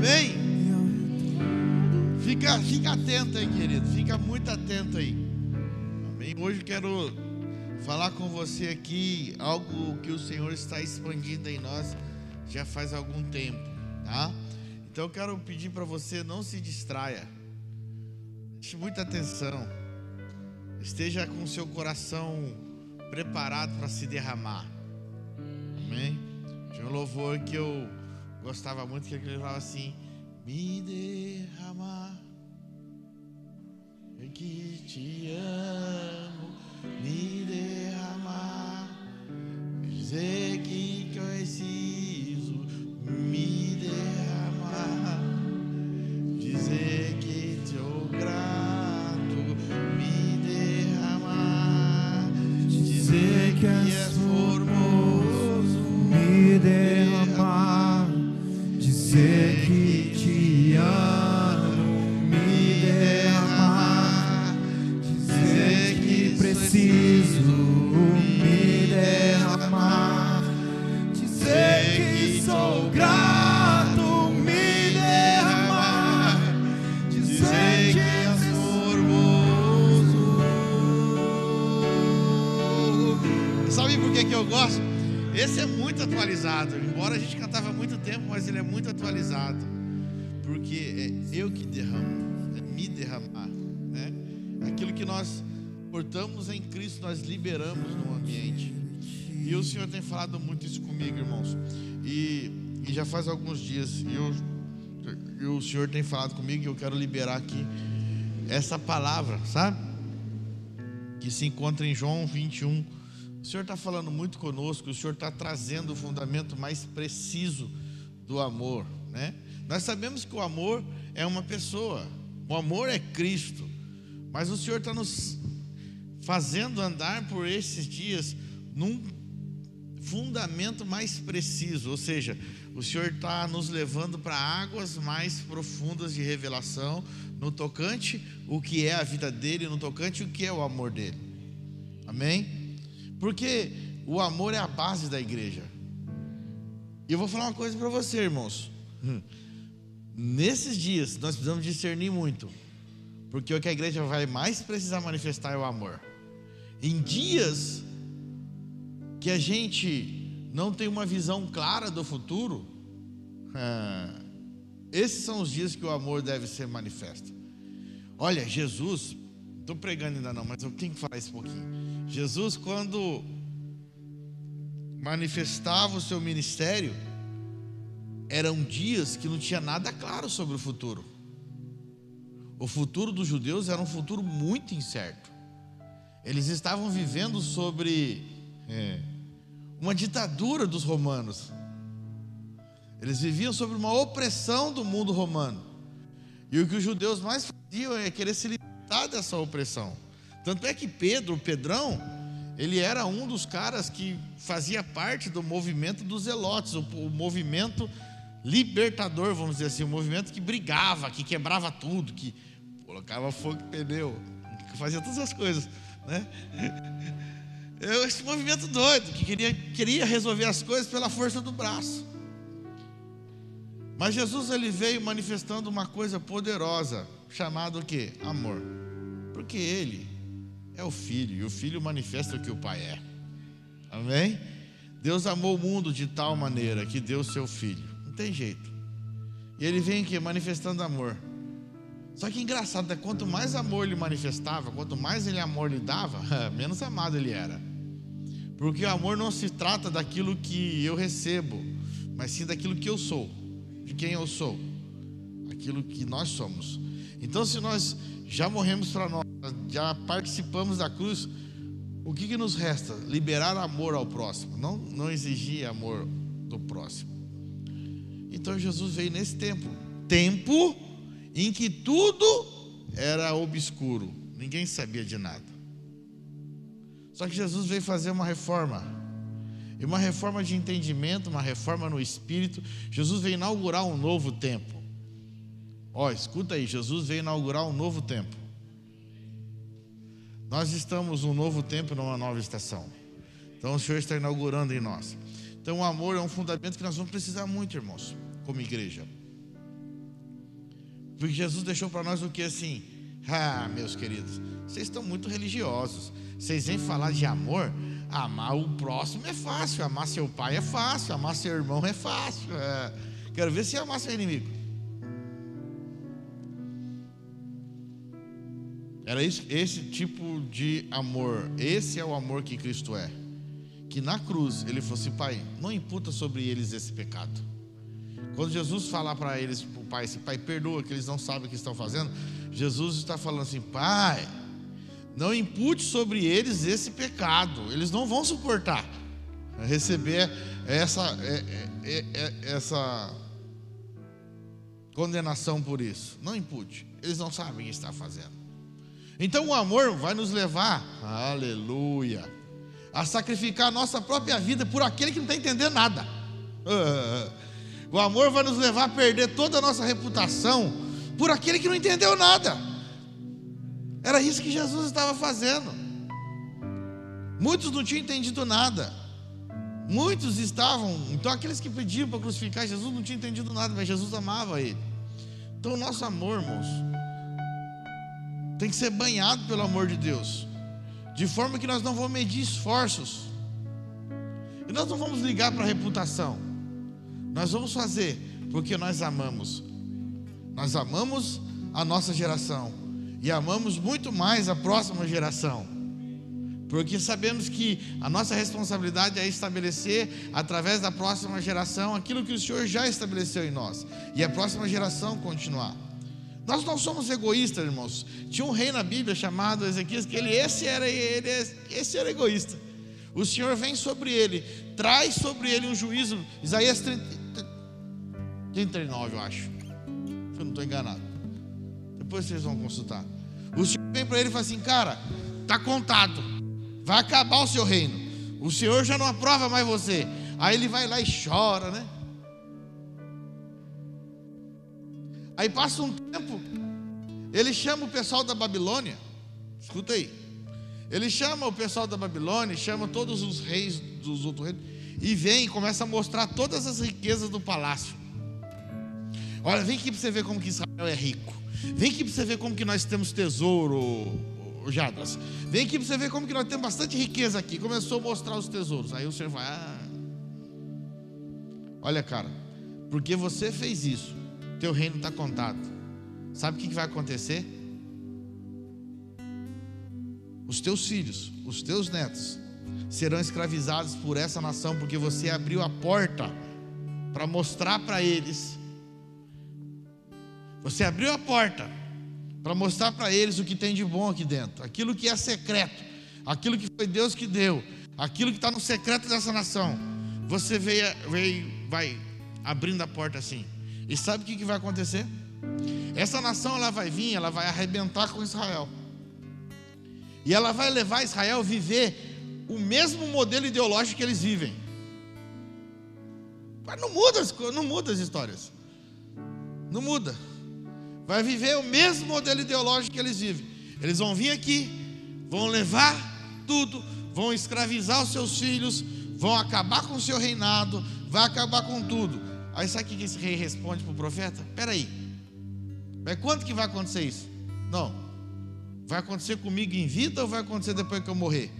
Amém? Fica, fica atento aí, querido. Fica muito atento aí. Amém? Hoje quero falar com você aqui algo que o Senhor está expandindo em nós já faz algum tempo, tá? Então eu quero pedir para você não se distraia. Preste muita atenção. Esteja com seu coração preparado para se derramar. Amém? Tinha um louvor que eu gostava muito que ele falava assim: Me derramar, eu que te amo, me derramar, dizer que preciso me derramar, dizer atualizado. Embora a gente cantava há muito tempo, mas ele é muito atualizado. Porque é eu que derramo, é me derramar. Né? Aquilo que nós portamos em Cristo, nós liberamos no ambiente. E o Senhor tem falado muito isso comigo, irmãos. E, e já faz alguns dias. E, eu, e o Senhor tem falado comigo e eu quero liberar aqui essa palavra, sabe? Que se encontra em João 21. O Senhor está falando muito conosco, o Senhor está trazendo o fundamento mais preciso do amor, né? Nós sabemos que o amor é uma pessoa, o amor é Cristo, mas o Senhor está nos fazendo andar por esses dias num fundamento mais preciso, ou seja, o Senhor está nos levando para águas mais profundas de revelação no tocante o que é a vida dele, no tocante o que é o amor dele. Amém? Porque o amor é a base da igreja. E eu vou falar uma coisa para você, irmãos. Nesses dias nós precisamos discernir muito, porque o que a igreja vai mais precisar manifestar é o amor. Em dias que a gente não tem uma visão clara do futuro, é, esses são os dias que o amor deve ser manifesto. Olha, Jesus, estou pregando ainda não, mas eu tenho que falar isso um pouquinho. Jesus, quando manifestava o seu ministério, eram dias que não tinha nada claro sobre o futuro. O futuro dos judeus era um futuro muito incerto. Eles estavam vivendo sobre é, uma ditadura dos romanos. Eles viviam sobre uma opressão do mundo romano. E o que os judeus mais faziam é querer se libertar dessa opressão. Tanto é que Pedro, Pedrão, ele era um dos caras que fazia parte do movimento dos zelotes, o, o movimento libertador, vamos dizer assim, o movimento que brigava, que quebrava tudo, que colocava fogo em pneu, que fazia todas as coisas, né? Esse movimento doido, que queria, queria resolver as coisas pela força do braço. Mas Jesus ele veio manifestando uma coisa poderosa, chamada o quê? Amor. Porque ele é o filho, e o filho manifesta o que o pai é. Amém? Deus amou o mundo de tal maneira que deu seu filho. Não tem jeito. E ele vem aqui manifestando amor. Só que engraçado, né? quanto mais amor ele manifestava, quanto mais ele amor lhe dava, menos amado ele era. Porque o amor não se trata daquilo que eu recebo, mas sim daquilo que eu sou, de quem eu sou, aquilo que nós somos. Então, se nós já morremos para nós, já participamos da cruz, o que, que nos resta? Liberar amor ao próximo, não, não exigir amor do próximo. Então Jesus veio nesse tempo tempo em que tudo era obscuro, ninguém sabia de nada. Só que Jesus veio fazer uma reforma, e uma reforma de entendimento, uma reforma no espírito. Jesus veio inaugurar um novo tempo. Ó, escuta aí, Jesus veio inaugurar um novo tempo. Nós estamos num novo tempo, numa nova estação. Então o Senhor está inaugurando em nós. Então o amor é um fundamento que nós vamos precisar muito, irmãos, como igreja. Porque Jesus deixou para nós o que assim? Ah, meus queridos, vocês estão muito religiosos. Vocês vêm falar de amor? Amar o próximo é fácil, amar seu pai é fácil, amar seu irmão é fácil. É. Quero ver se amar seu inimigo. Era esse, tipo de amor. Esse é o amor que Cristo é. Que na cruz ele falou assim: Pai, não imputa sobre eles esse pecado. Quando Jesus falar para eles, para o Pai, assim, Pai, perdoa que eles não sabem o que estão fazendo, Jesus está falando assim: Pai, não impute sobre eles esse pecado, eles não vão suportar receber essa, é, é, é, essa condenação por isso. Não impute, eles não sabem o que está fazendo. Então o amor vai nos levar, aleluia, a sacrificar a nossa própria vida por aquele que não está entendendo nada. O amor vai nos levar a perder toda a nossa reputação por aquele que não entendeu nada. Era isso que Jesus estava fazendo. Muitos não tinham entendido nada. Muitos estavam, então aqueles que pediam para crucificar Jesus não tinham entendido nada, mas Jesus amava ele. Então o nosso amor, irmãos, tem que ser banhado pelo amor de Deus, de forma que nós não vamos medir esforços, e nós não vamos ligar para a reputação, nós vamos fazer porque nós amamos, nós amamos a nossa geração, e amamos muito mais a próxima geração. Porque sabemos que a nossa responsabilidade é estabelecer, através da próxima geração, aquilo que o Senhor já estabeleceu em nós, e a próxima geração continuar. Nós não somos egoístas, irmãos. Tinha um rei na Bíblia chamado Ezequias, que ele esse era, ele, esse era egoísta. O Senhor vem sobre ele, traz sobre ele um juízo. Isaías 30, 39, eu acho. Se eu não estou enganado. Depois vocês vão consultar. O Senhor vem para ele e fala assim: Cara, está contado, vai acabar o seu reino. O Senhor já não aprova mais você. Aí ele vai lá e chora, né? Aí passa um tempo, ele chama o pessoal da Babilônia. Escuta aí. Ele chama o pessoal da Babilônia, chama todos os reis dos outros reinos e vem e começa a mostrar todas as riquezas do palácio. Olha, vem aqui para você ver como que Israel é rico. Vem aqui para você ver como que nós temos tesouro, Jadas. Vem aqui para você ver como que nós temos bastante riqueza aqui. Começou a mostrar os tesouros. Aí o Senhor vai, ah, olha, cara, porque você fez isso, teu reino está contado. Sabe o que vai acontecer? Os teus filhos, os teus netos, serão escravizados por essa nação, porque você abriu a porta para mostrar para eles você abriu a porta para mostrar para eles o que tem de bom aqui dentro, aquilo que é secreto, aquilo que foi Deus que deu, aquilo que está no secreto dessa nação. Você veio, veio, vai abrindo a porta assim. E sabe o que, que vai acontecer? Essa nação ela vai vir, ela vai arrebentar com Israel. E ela vai levar Israel a viver o mesmo modelo ideológico que eles vivem. Mas não muda, não muda as histórias. Não muda vai viver o mesmo modelo ideológico que eles vivem. Eles vão vir aqui, vão levar tudo, vão escravizar os seus filhos, vão acabar com o seu reinado, vai acabar com tudo. Aí sabe o que esse rei responde para o profeta? Espera aí, mas quando que vai acontecer isso? Não, vai acontecer comigo em vida ou vai acontecer depois que eu morrer?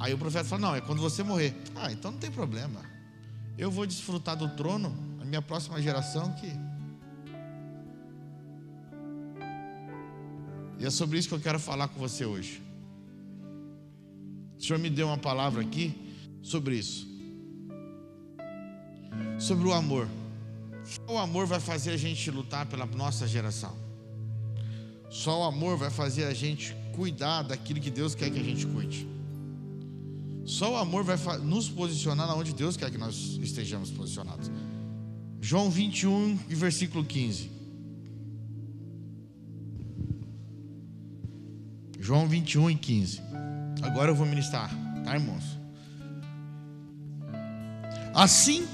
Aí o profeta fala: Não, é quando você morrer. Ah, então não tem problema. Eu vou desfrutar do trono, a minha próxima geração que E é sobre isso que eu quero falar com você hoje. O Senhor me deu uma palavra aqui sobre isso. Sobre o amor. Só o amor vai fazer a gente lutar pela nossa geração. Só o amor vai fazer a gente cuidar daquilo que Deus quer que a gente cuide. Só o amor vai nos posicionar onde Deus quer que nós estejamos posicionados. João 21, versículo 15. João 21 e 15. Agora eu vou ministrar, tá, irmãos? Assim,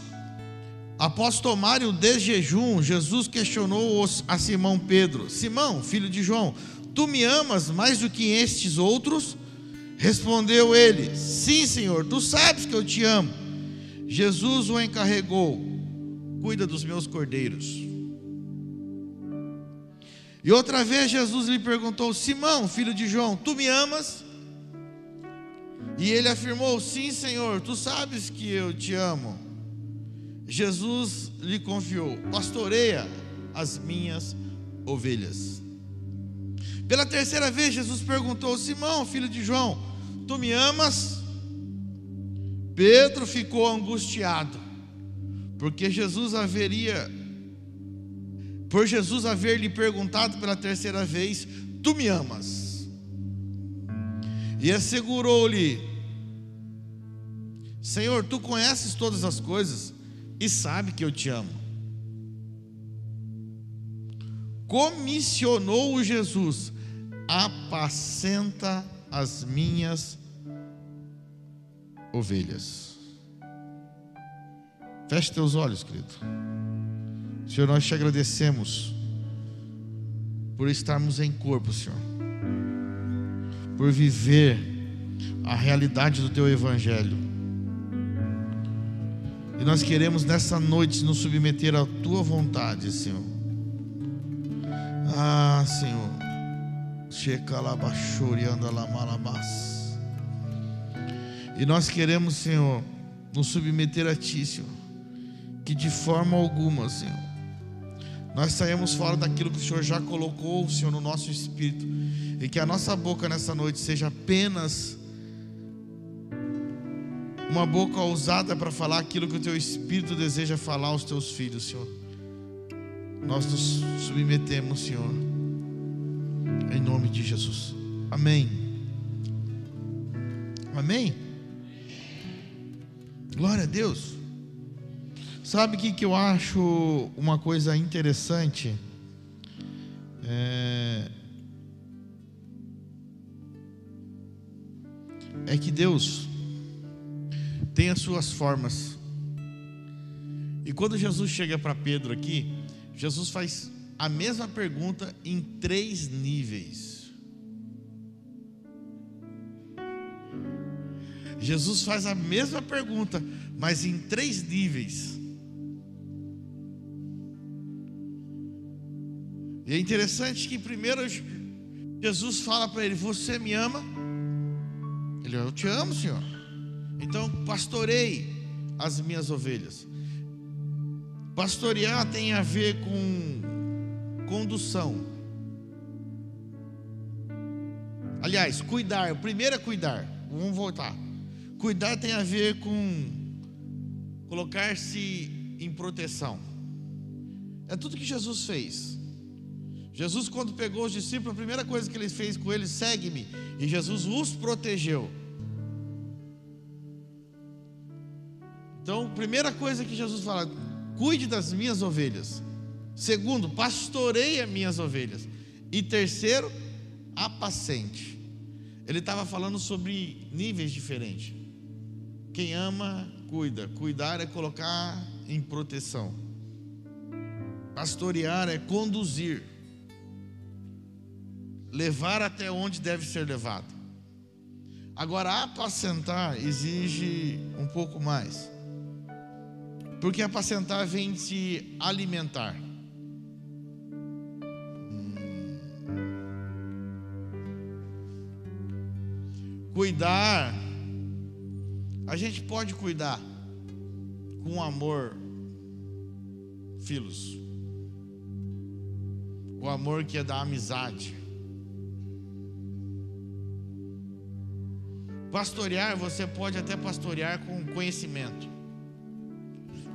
após tomarem o desjejum, Jesus questionou a Simão Pedro: Simão, filho de João, tu me amas mais do que estes outros? Respondeu ele: Sim, Senhor, tu sabes que eu te amo. Jesus o encarregou: Cuida dos meus cordeiros. E outra vez Jesus lhe perguntou: Simão, filho de João, tu me amas? E ele afirmou: Sim, Senhor, tu sabes que eu te amo. Jesus lhe confiou: Pastoreia as minhas ovelhas. Pela terceira vez, Jesus perguntou: Simão, filho de João, tu me amas? Pedro ficou angustiado, porque Jesus haveria, por Jesus haver lhe perguntado pela terceira vez: Tu me amas? E assegurou-lhe: Senhor, tu conheces todas as coisas e sabe que eu te amo. Comissionou Jesus: Apacenta as minhas ovelhas. Feche teus olhos, querido. Senhor, nós te agradecemos por estarmos em corpo, Senhor, por viver a realidade do teu evangelho. E nós queremos nessa noite nos submeter à tua vontade, Senhor. Ah, Senhor. E nós queremos, Senhor, nos submeter a Ti, Senhor. Que de forma alguma, Senhor, nós saímos fora daquilo que o Senhor já colocou, Senhor, no nosso espírito. E que a nossa boca nessa noite seja apenas uma boca ousada para falar aquilo que o Teu Espírito deseja falar aos Teus filhos, Senhor. Nós nos submetemos, Senhor, em nome de Jesus. Amém. Amém. Glória a Deus. Sabe o que, que eu acho uma coisa interessante? É... é que Deus tem as suas formas. E quando Jesus chega para Pedro aqui, Jesus faz a mesma pergunta em três níveis. Jesus faz a mesma pergunta, mas em três níveis. E é interessante que primeiro Jesus fala para ele: Você me ama? Ele, eu te amo, Senhor. Então pastorei as minhas ovelhas. Pastorear tem a ver com condução. Aliás, cuidar. O primeiro é cuidar. Vamos voltar. Cuidar tem a ver com colocar-se em proteção. É tudo que Jesus fez. Jesus, quando pegou os discípulos, a primeira coisa que ele fez com eles, segue-me. E Jesus os protegeu. Então, primeira coisa que Jesus fala, cuide das minhas ovelhas. Segundo, pastoreie as minhas ovelhas. E terceiro, apacente. Ele estava falando sobre níveis diferentes. Quem ama, cuida. Cuidar é colocar em proteção. Pastorear é conduzir. Levar até onde deve ser levado. Agora, apacentar exige um pouco mais. Porque apacentar vem se alimentar. Hum. Cuidar a gente pode cuidar com amor, filhos. O amor que é da amizade. Pastorear, você pode até pastorear com conhecimento.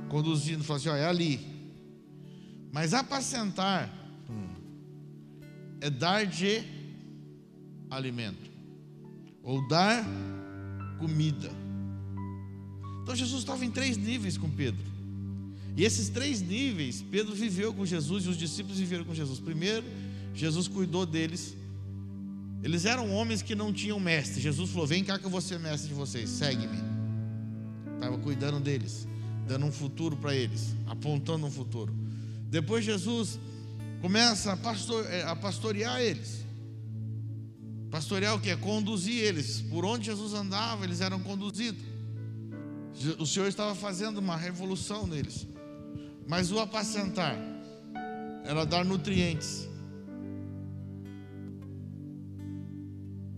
Conduzindo, falando assim, ó, é ali. Mas apacentar hum, é dar de alimento. Ou dar comida. Então Jesus estava em três níveis com Pedro. E esses três níveis, Pedro viveu com Jesus e os discípulos viveram com Jesus. Primeiro, Jesus cuidou deles. Eles eram homens que não tinham mestre. Jesus falou: Vem cá que eu vou ser mestre de vocês, segue-me. Estava cuidando deles, dando um futuro para eles, apontando um futuro. Depois Jesus começa a, pastor, é, a pastorear eles. Pastorear o que? Conduzir eles. Por onde Jesus andava, eles eram conduzidos. O Senhor estava fazendo uma revolução neles. Mas o apacentar era dar nutrientes,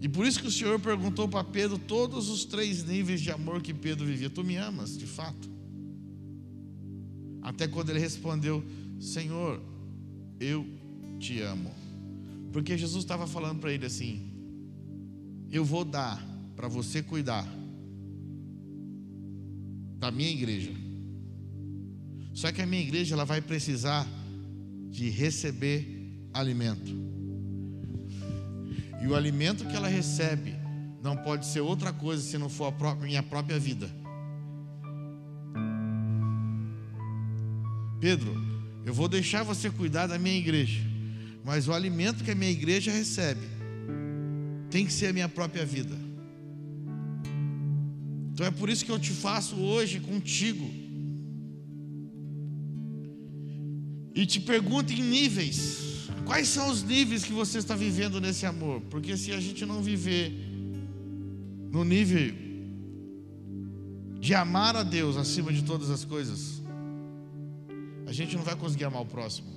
E por isso que o Senhor perguntou para Pedro todos os três níveis de amor que Pedro vivia. Tu me amas, de fato? Até quando ele respondeu: Senhor, eu te amo. Porque Jesus estava falando para ele assim: Eu vou dar para você cuidar da minha igreja. Só que a minha igreja ela vai precisar de receber alimento. E o alimento que ela recebe não pode ser outra coisa se não for a própria, minha própria vida. Pedro, eu vou deixar você cuidar da minha igreja, mas o alimento que a minha igreja recebe tem que ser a minha própria vida. Então é por isso que eu te faço hoje contigo. E te pergunto em níveis. Quais são os níveis que você está vivendo nesse amor? Porque se a gente não viver no nível de amar a Deus acima de todas as coisas, a gente não vai conseguir amar o próximo.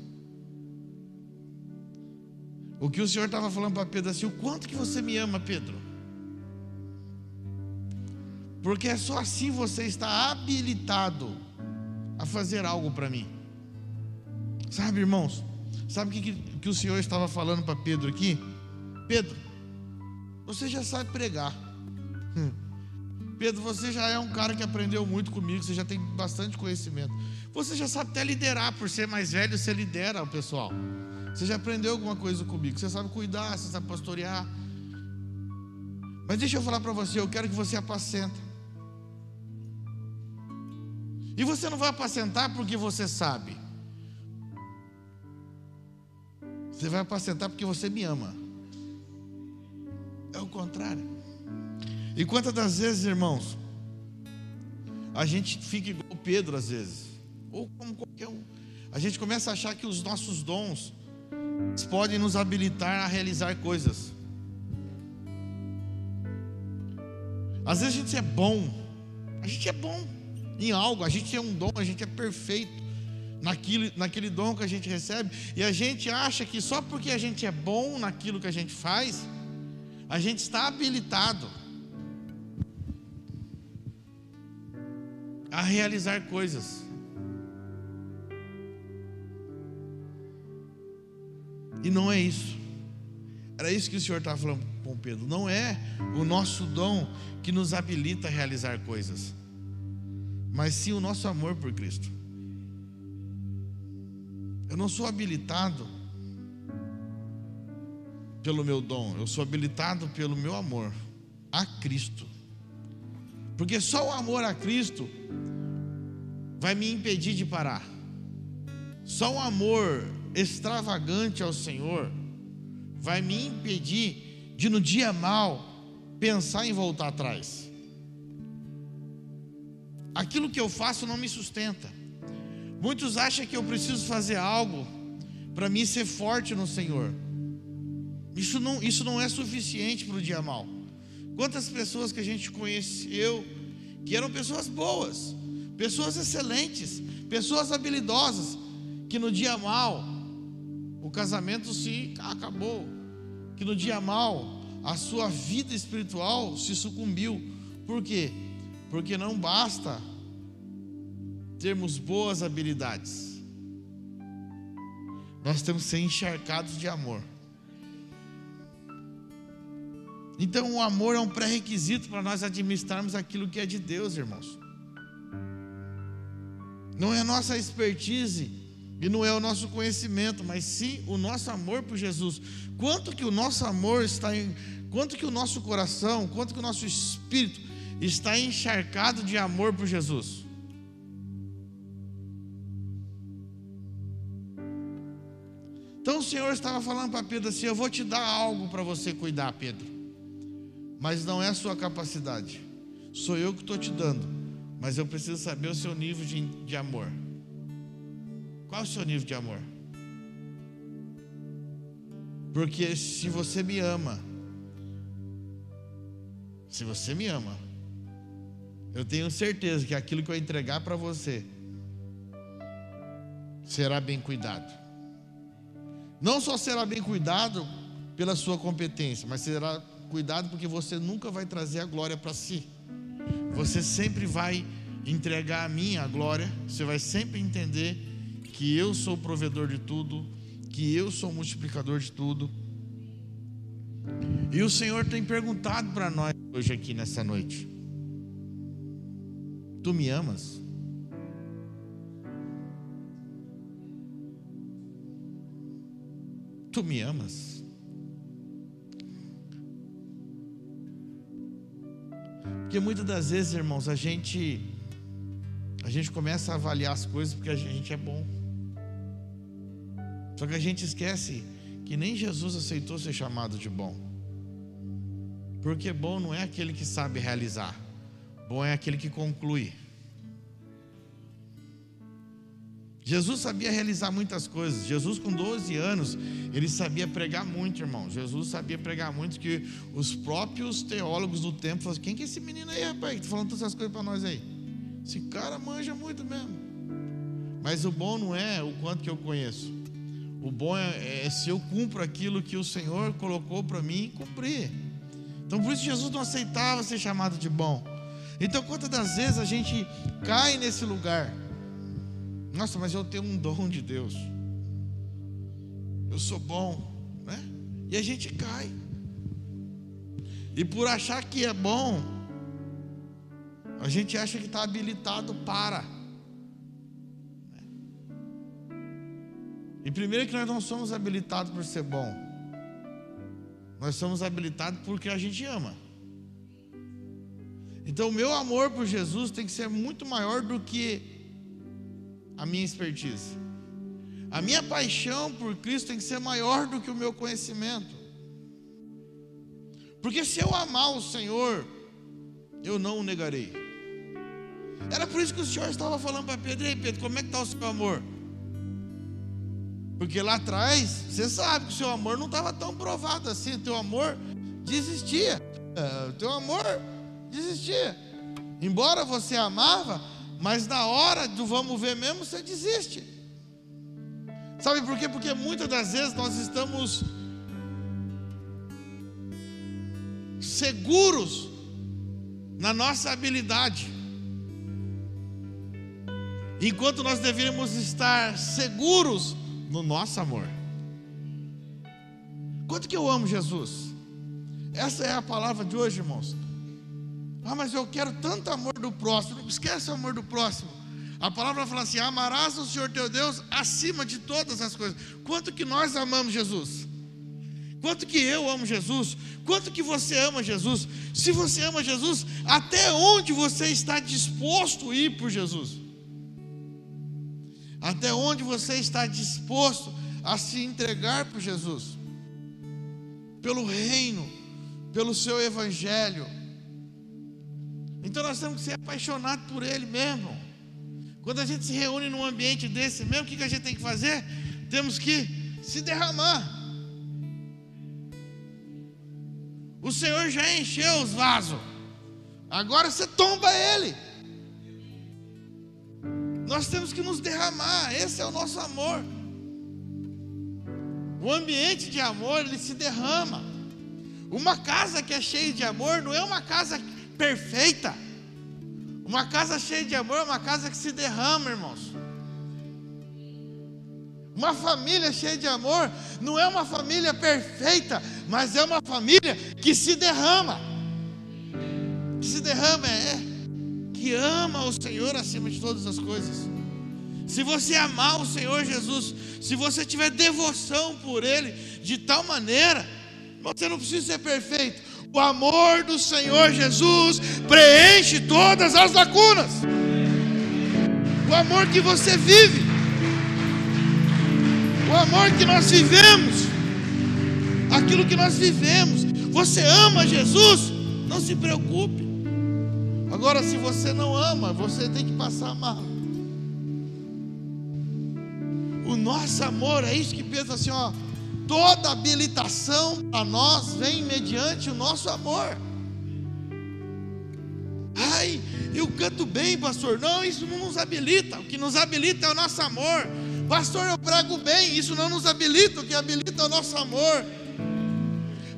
O que o Senhor estava falando para Pedro assim, o quanto que você me ama, Pedro? Porque é só assim você está habilitado a fazer algo para mim. Sabe, irmãos? Sabe o que, que o Senhor estava falando para Pedro aqui? Pedro, você já sabe pregar. Hum. Pedro, você já é um cara que aprendeu muito comigo, você já tem bastante conhecimento. Você já sabe até liderar, por ser mais velho, você lidera o pessoal. Você já aprendeu alguma coisa comigo, você sabe cuidar, você sabe pastorear. Mas deixa eu falar para você, eu quero que você apacenta. E você não vai apacentar porque você sabe. Você vai apacentar porque você me ama. É o contrário. E quantas das vezes, irmãos, a gente fica igual Pedro às vezes, ou como qualquer um. A gente começa a achar que os nossos dons podem nos habilitar a realizar coisas. Às vezes a gente é bom, a gente é bom em algo, a gente é um dom, a gente é perfeito naquilo, naquele dom que a gente recebe, e a gente acha que só porque a gente é bom naquilo que a gente faz, a gente está habilitado a realizar coisas. E não é isso. Era isso que o Senhor estava falando com Pedro. Não é o nosso dom que nos habilita a realizar coisas mas sim o nosso amor por Cristo. Eu não sou habilitado pelo meu dom, eu sou habilitado pelo meu amor a Cristo. Porque só o amor a Cristo vai me impedir de parar. Só o amor extravagante ao Senhor vai me impedir de no dia mal pensar em voltar atrás aquilo que eu faço não me sustenta. Muitos acham que eu preciso fazer algo para mim ser forte no Senhor. Isso não, isso não é suficiente para o dia mal. Quantas pessoas que a gente conheceu que eram pessoas boas, pessoas excelentes, pessoas habilidosas, que no dia mal o casamento se acabou, que no dia mal a sua vida espiritual se sucumbiu. Por quê? Porque não basta termos boas habilidades, nós temos que ser encharcados de amor. Então, o amor é um pré-requisito para nós administrarmos aquilo que é de Deus, irmãos. Não é a nossa expertise e não é o nosso conhecimento, mas sim o nosso amor por Jesus. Quanto que o nosso amor está em, quanto que o nosso coração, quanto que o nosso espírito está encharcado de amor por Jesus. Então o Senhor estava falando para Pedro assim: Eu vou te dar algo para você cuidar, Pedro, mas não é a sua capacidade, sou eu que estou te dando, mas eu preciso saber o seu nível de, de amor. Qual é o seu nível de amor? Porque se você me ama, se você me ama, eu tenho certeza que aquilo que eu entregar para você será bem cuidado. Não só será bem cuidado pela sua competência, mas será cuidado porque você nunca vai trazer a glória para si. Você sempre vai entregar a mim a glória, você vai sempre entender que eu sou o provedor de tudo, que eu sou o multiplicador de tudo. E o Senhor tem perguntado para nós hoje aqui nessa noite: Tu me amas? Tu me amas? Porque muitas das vezes, irmãos, a gente a gente começa a avaliar as coisas porque a gente é bom. Só que a gente esquece que nem Jesus aceitou ser chamado de bom. Porque bom não é aquele que sabe realizar, bom é aquele que conclui. Jesus sabia realizar muitas coisas. Jesus, com 12 anos, ele sabia pregar muito, irmão. Jesus sabia pregar muito que os próprios teólogos do tempo falaram: quem que é esse menino aí, rapaz, que está falando todas essas coisas para nós aí? Esse cara manja muito mesmo. Mas o bom não é o quanto que eu conheço. O bom é, é se eu cumpro aquilo que o Senhor colocou para mim cumprir. Então por isso Jesus não aceitava ser chamado de bom. Então quantas das vezes a gente cai nesse lugar? Nossa, mas eu tenho um dom de Deus. Eu sou bom, né? E a gente cai. E por achar que é bom, a gente acha que está habilitado para. E primeiro que nós não somos habilitados por ser bom. Nós somos habilitados porque a gente ama. Então o meu amor por Jesus tem que ser muito maior do que a minha expertise. A minha paixão por Cristo tem que ser maior do que o meu conhecimento. Porque se eu amar o Senhor, eu não o negarei. Era por isso que o Senhor estava falando para Pedro: Ei, Pedro, como é que está o seu amor? Porque lá atrás, você sabe que o seu amor não estava tão provado assim. O teu amor desistia. É, o teu amor desistia. Embora você amava, mas na hora do vamos ver mesmo, você desiste. Sabe por quê? Porque muitas das vezes nós estamos seguros na nossa habilidade, enquanto nós deveríamos estar seguros no nosso amor. Quanto que eu amo Jesus? Essa é a palavra de hoje, irmãos. Ah, mas eu quero tanto amor do próximo. Não esquece o amor do próximo. A palavra fala assim: amarás o Senhor teu Deus acima de todas as coisas. Quanto que nós amamos Jesus? Quanto que eu amo Jesus? Quanto que você ama Jesus? Se você ama Jesus, até onde você está disposto a ir por Jesus? Até onde você está disposto a se entregar por Jesus? Pelo reino, pelo seu evangelho então nós temos que ser apaixonados por Ele mesmo. Quando a gente se reúne num ambiente desse mesmo, o que a gente tem que fazer? Temos que se derramar. O Senhor já encheu os vasos. Agora você tomba ele. Nós temos que nos derramar. Esse é o nosso amor. O ambiente de amor, ele se derrama. Uma casa que é cheia de amor não é uma casa perfeita. Uma casa cheia de amor é uma casa que se derrama, irmãos. Uma família cheia de amor não é uma família perfeita, mas é uma família que se derrama. Que se derrama é que ama o Senhor acima de todas as coisas. Se você amar o Senhor Jesus, se você tiver devoção por Ele de tal maneira, você não precisa ser perfeito, o amor do Senhor Jesus preenche todas as lacunas. O amor que você vive, o amor que nós vivemos, aquilo que nós vivemos. Você ama Jesus? Não se preocupe. Agora, se você não ama, você tem que passar amar. O nosso amor é isso que pensa assim, ó Toda habilitação a nós vem mediante o nosso amor. Ai, eu canto bem, pastor. Não, isso não nos habilita. O que nos habilita é o nosso amor. Pastor, eu prego bem. Isso não nos habilita. O que habilita é o nosso amor.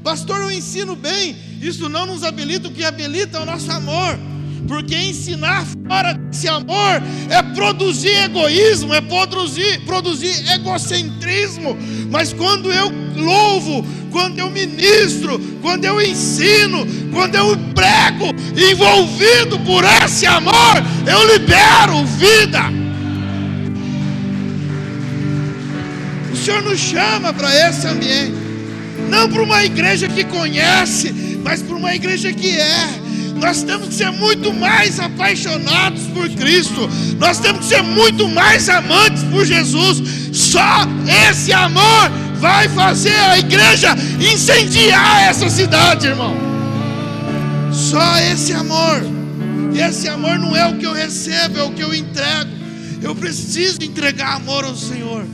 Pastor, eu ensino bem. Isso não nos habilita, o que habilita é o nosso amor. Porque ensinar fora desse amor é produzir egoísmo, é produzir, produzir egocentrismo. Mas quando eu louvo, quando eu ministro, quando eu ensino, quando eu prego, envolvido por esse amor, eu libero vida. O Senhor nos chama para esse ambiente, não para uma igreja que conhece, mas para uma igreja que é. Nós temos que ser muito mais apaixonados por Cristo. Nós temos que ser muito mais amantes por Jesus. Só esse amor vai fazer a igreja incendiar essa cidade, irmão. Só esse amor. E esse amor não é o que eu recebo, é o que eu entrego. Eu preciso entregar amor ao Senhor.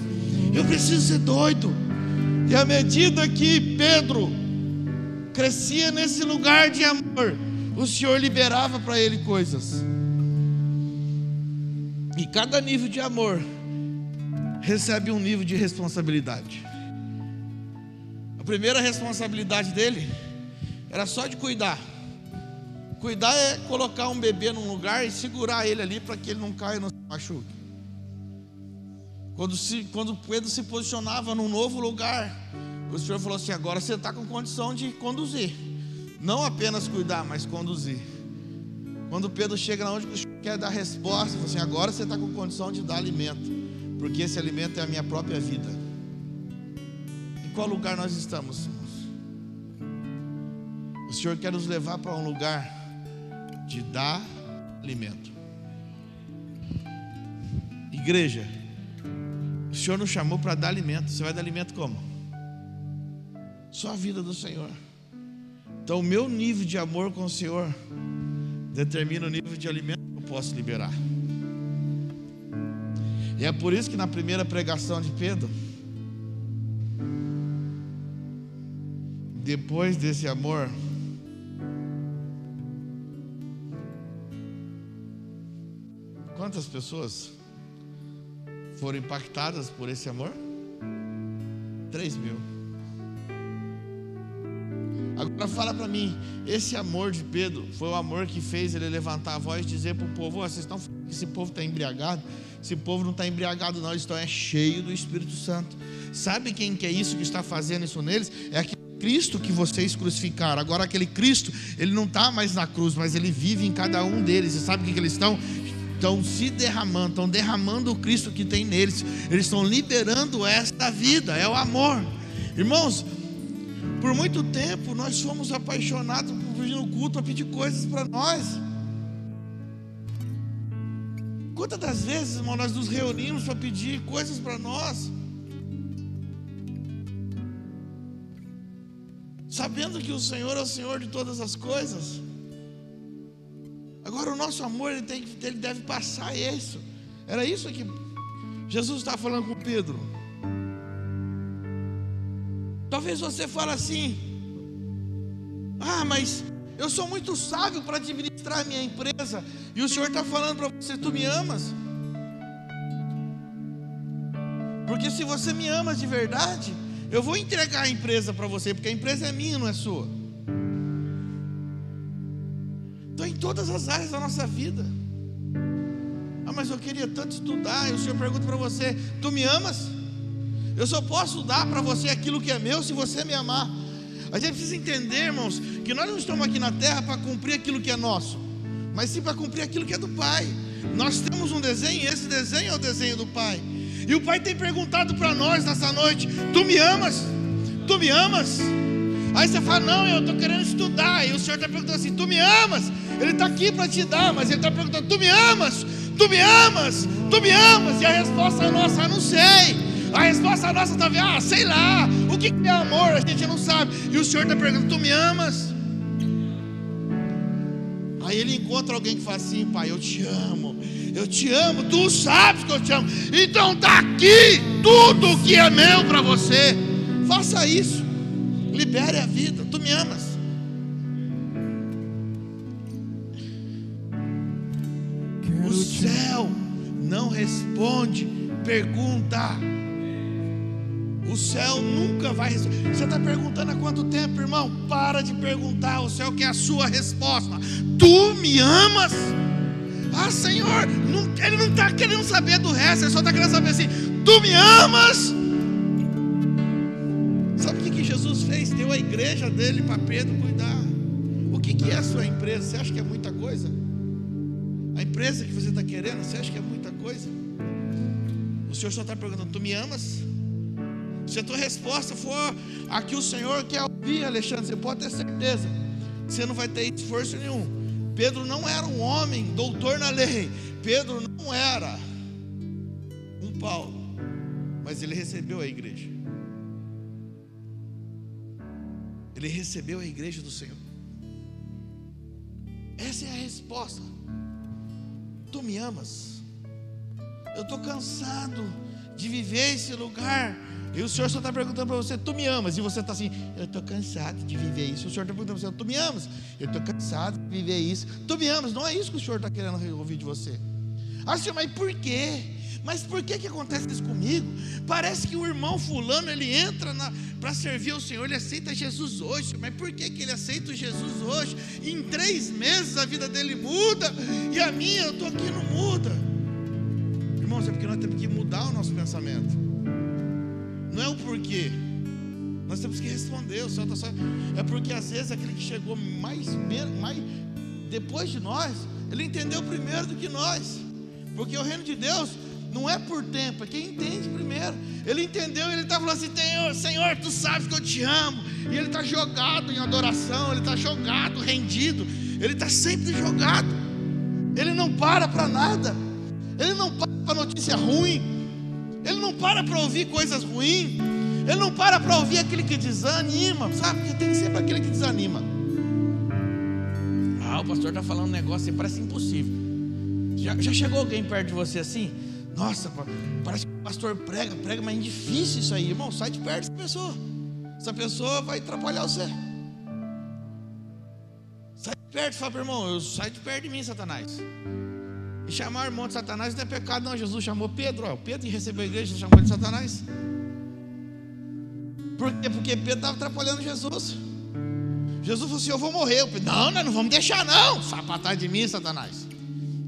Eu preciso ser doido. E à medida que Pedro crescia nesse lugar de amor, o Senhor liberava para ele coisas. E cada nível de amor recebe um nível de responsabilidade. A primeira responsabilidade dele era só de cuidar. Cuidar é colocar um bebê num lugar e segurar ele ali para que ele não caia e não se machuque. Quando, se, quando Pedro se posicionava num novo lugar, o Senhor falou assim: agora você está com condição de conduzir. Não apenas cuidar, mas conduzir. Quando Pedro chega onde quer dar resposta, assim, agora você está com condição de dar alimento, porque esse alimento é a minha própria vida. Em qual lugar nós estamos, irmãos? O Senhor quer nos levar para um lugar de dar alimento. Igreja, o Senhor nos chamou para dar alimento. Você vai dar alimento como? Só a vida do Senhor. Então, o meu nível de amor com o Senhor determina o nível de alimento que eu posso liberar. E é por isso que na primeira pregação de Pedro, depois desse amor, quantas pessoas foram impactadas por esse amor? Três mil. Agora fala para mim, esse amor de Pedro foi o amor que fez ele levantar a voz e dizer para o povo: oh, vocês estão falando que esse povo está embriagado? Esse povo não está embriagado, não, eles estão é cheio do Espírito Santo. Sabe quem que é isso que está fazendo isso neles? É aquele Cristo que vocês crucificaram. Agora aquele Cristo, ele não está mais na cruz, mas ele vive em cada um deles. E sabe o que, que eles estão? Estão se derramando, estão derramando o Cristo que tem neles. Eles estão liberando esta vida, é o amor. Irmãos, por muito tempo nós fomos apaixonados por vir no culto a pedir coisas para nós. Quantas das vezes, irmão, nós nos reunimos para pedir coisas para nós? Sabendo que o Senhor é o Senhor de todas as coisas. Agora o nosso amor ele, tem, ele deve passar isso. Era isso que Jesus está falando com Pedro. Talvez você fale assim: Ah, mas eu sou muito sábio para administrar minha empresa. E o Senhor está falando para você: Tu me amas? Porque se você me ama de verdade, eu vou entregar a empresa para você, porque a empresa é minha, não é sua. Então, em todas as áreas da nossa vida. Ah, mas eu queria tanto estudar. E o Senhor pergunta para você: Tu me amas? Eu só posso dar para você aquilo que é meu se você me amar. A gente precisa entender, irmãos, que nós não estamos aqui na terra para cumprir aquilo que é nosso, mas sim para cumprir aquilo que é do Pai. Nós temos um desenho, e esse desenho é o desenho do Pai. E o Pai tem perguntado para nós nessa noite: Tu me amas? Tu me amas? Aí você fala: Não, eu estou querendo estudar. E o Senhor está perguntando assim: Tu me amas? Ele está aqui para te dar, mas Ele está perguntando: Tu me amas? Tu me amas? Tu me amas? E a resposta é nossa: Não sei. A resposta nossa está ah, sei lá, o que é amor? A gente não sabe. E o Senhor está perguntando: Tu me amas? Aí ele encontra alguém que fala assim: Pai, eu te amo, eu te amo, tu sabes que eu te amo. Então está aqui tudo que é meu para você. Faça isso, libere a vida. Tu me amas. O céu não responde pergunta. O céu nunca vai. Você está perguntando há quanto tempo, irmão? Para de perguntar. O céu quer a sua resposta. Tu me amas? Ah, Senhor, não, ele não está querendo saber do resto, ele só está querendo saber assim: Tu me amas? Sabe o que, que Jesus fez? Deu a igreja dele para Pedro cuidar. O que, que é a sua empresa? Você acha que é muita coisa? A empresa que você está querendo, você acha que é muita coisa? O Senhor só está perguntando: Tu me amas? Se a tua resposta for a que o Senhor quer ouvir, Alexandre, você pode ter certeza, você não vai ter esforço nenhum. Pedro não era um homem doutor na lei, Pedro não era um Paulo, mas ele recebeu a igreja. Ele recebeu a igreja do Senhor. Essa é a resposta. Tu me amas. Eu estou cansado de viver esse lugar e o Senhor só está perguntando para você: Tu me amas? E você está assim: Eu estou cansado de viver isso. O Senhor está perguntando para você: Tu me amas? Eu estou cansado de viver isso. Tu me amas? Não é isso que o Senhor está querendo ouvir de você. Ah, Senhor, mas por quê? Mas por que, que acontece isso comigo? Parece que o irmão fulano ele entra para servir ao Senhor, ele aceita Jesus hoje. Mas por que, que ele aceita Jesus hoje? Em três meses a vida dele muda e a minha eu estou aqui não muda. Irmãos, é porque nós temos que mudar o nosso pensamento. Não é o porquê. Nós temos que responder. O Senhor tá só... É porque às vezes aquele que chegou mais, mais depois de nós, ele entendeu primeiro do que nós. Porque o reino de Deus não é por tempo, é quem entende primeiro. Ele entendeu, ele está falando assim: Senhor, Senhor, tu sabes que eu te amo. E ele está jogado em adoração, ele está jogado, rendido. Ele está sempre jogado. Ele não para para nada. Ele não para para notícia ruim. Ele não para para ouvir coisas ruins. Ele não para para ouvir aquele que desanima, sabe? Porque tem sempre aquele que desanima. Ah, o pastor está falando um negócio assim, parece impossível. Já, já chegou alguém perto de você assim? Nossa, parece que o pastor prega, prega, mas é difícil isso aí, irmão. Sai de perto dessa pessoa. Essa pessoa vai atrapalhar você. Sai de perto, fala, irmão, sai de perto de mim, Satanás. Chamar o irmão de Satanás não é pecado, não. Jesus chamou Pedro, ó. Pedro recebeu a igreja, chamou ele de Satanás. Por quê? Porque Pedro estava atrapalhando Jesus. Jesus falou assim: Eu vou morrer. Pedro, não, nós não vamos deixar, não. Sapatar de mim, Satanás.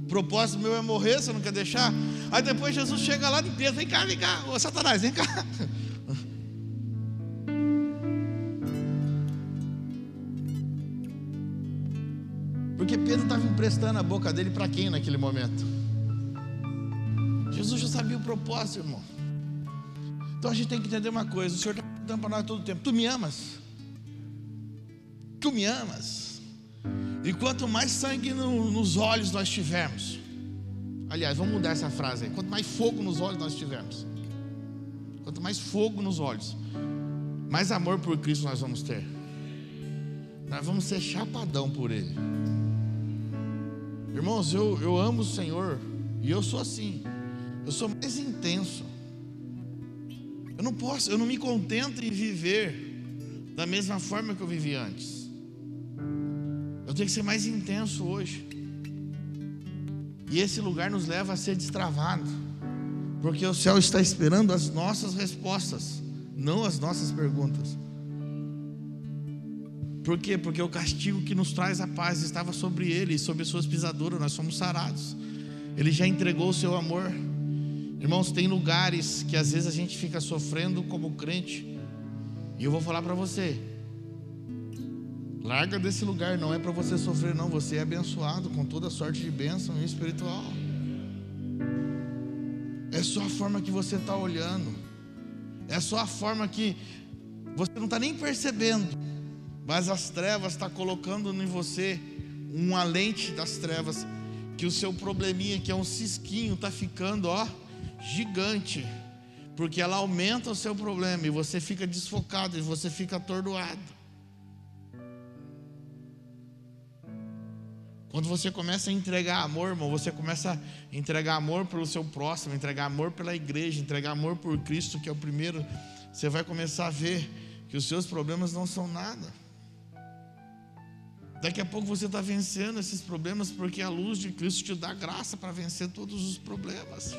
O propósito meu é morrer, você não quer deixar? Aí depois Jesus chega lá de Pedro: Vem cá, vem cá, ô Satanás, vem cá. Emprestando a boca dele para quem naquele momento? Jesus já sabia o propósito, irmão. Então a gente tem que entender uma coisa: o Senhor está perguntando para nós todo o tempo: Tu me amas? Tu me amas? E quanto mais sangue no, nos olhos nós tivermos, aliás, vamos mudar essa frase aí: quanto mais fogo nos olhos nós tivermos, quanto mais fogo nos olhos, mais amor por Cristo nós vamos ter. Nós vamos ser chapadão por Ele. Irmãos, eu, eu amo o Senhor e eu sou assim. Eu sou mais intenso. Eu não posso, eu não me contento em viver da mesma forma que eu vivi antes. Eu tenho que ser mais intenso hoje. E esse lugar nos leva a ser destravado. Porque o céu está esperando as nossas respostas, não as nossas perguntas. Por quê? Porque o castigo que nos traz a paz estava sobre ele sobre suas pisaduras, nós somos sarados. Ele já entregou o seu amor. Irmãos, tem lugares que às vezes a gente fica sofrendo como crente. E eu vou falar para você: larga desse lugar, não é para você sofrer, não. Você é abençoado com toda sorte de bênção espiritual. É só a forma que você está olhando, é só a forma que você não está nem percebendo mas as trevas estão tá colocando em você uma lente das trevas, que o seu probleminha, que é um cisquinho, está ficando ó, gigante, porque ela aumenta o seu problema e você fica desfocado e você fica atordoado. Quando você começa a entregar amor, irmão, você começa a entregar amor pelo seu próximo, entregar amor pela igreja, entregar amor por Cristo, que é o primeiro, você vai começar a ver que os seus problemas não são nada. Daqui a pouco você está vencendo esses problemas porque a luz de Cristo te dá graça para vencer todos os problemas.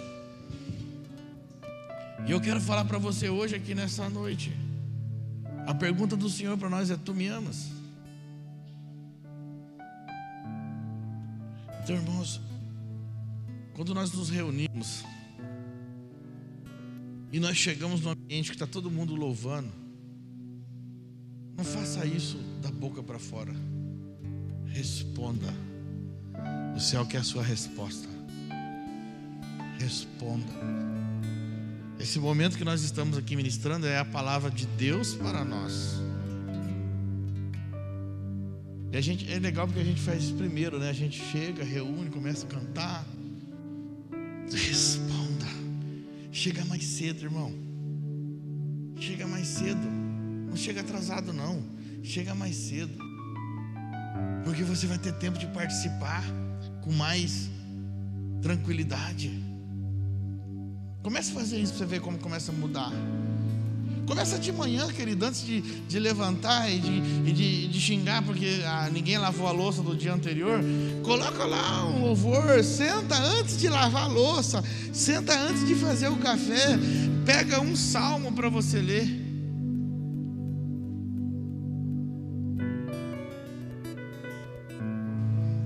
E eu quero falar para você hoje aqui nessa noite. A pergunta do Senhor para nós é: Tu me amas? Então, irmãos, quando nós nos reunimos e nós chegamos no ambiente que está todo mundo louvando, não faça isso da boca para fora. Responda. O céu quer a sua resposta. Responda. Esse momento que nós estamos aqui ministrando é a palavra de Deus para nós. E a gente é legal porque a gente faz isso primeiro, né? A gente chega, reúne, começa a cantar. Responda. Chega mais cedo, irmão. Chega mais cedo. Não chega atrasado não. Chega mais cedo. Porque você vai ter tempo de participar com mais tranquilidade. Comece a fazer isso para você ver como começa a mudar. Começa de manhã, querido, antes de, de levantar e, de, e de, de, xingar porque ah, ninguém lavou a louça do dia anterior. Coloca lá um louvor, senta antes de lavar a louça, senta antes de fazer o café, pega um salmo para você ler.